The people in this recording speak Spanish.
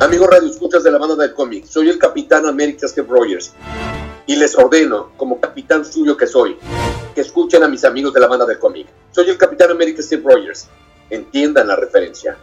Amigos Radio Escuchas de la banda del cómic, soy el Capitán América Steve Rogers y les ordeno, como capitán suyo que soy, que escuchen a mis amigos de la banda del cómic. Soy el Capitán América Steve Rogers. Entiendan la referencia.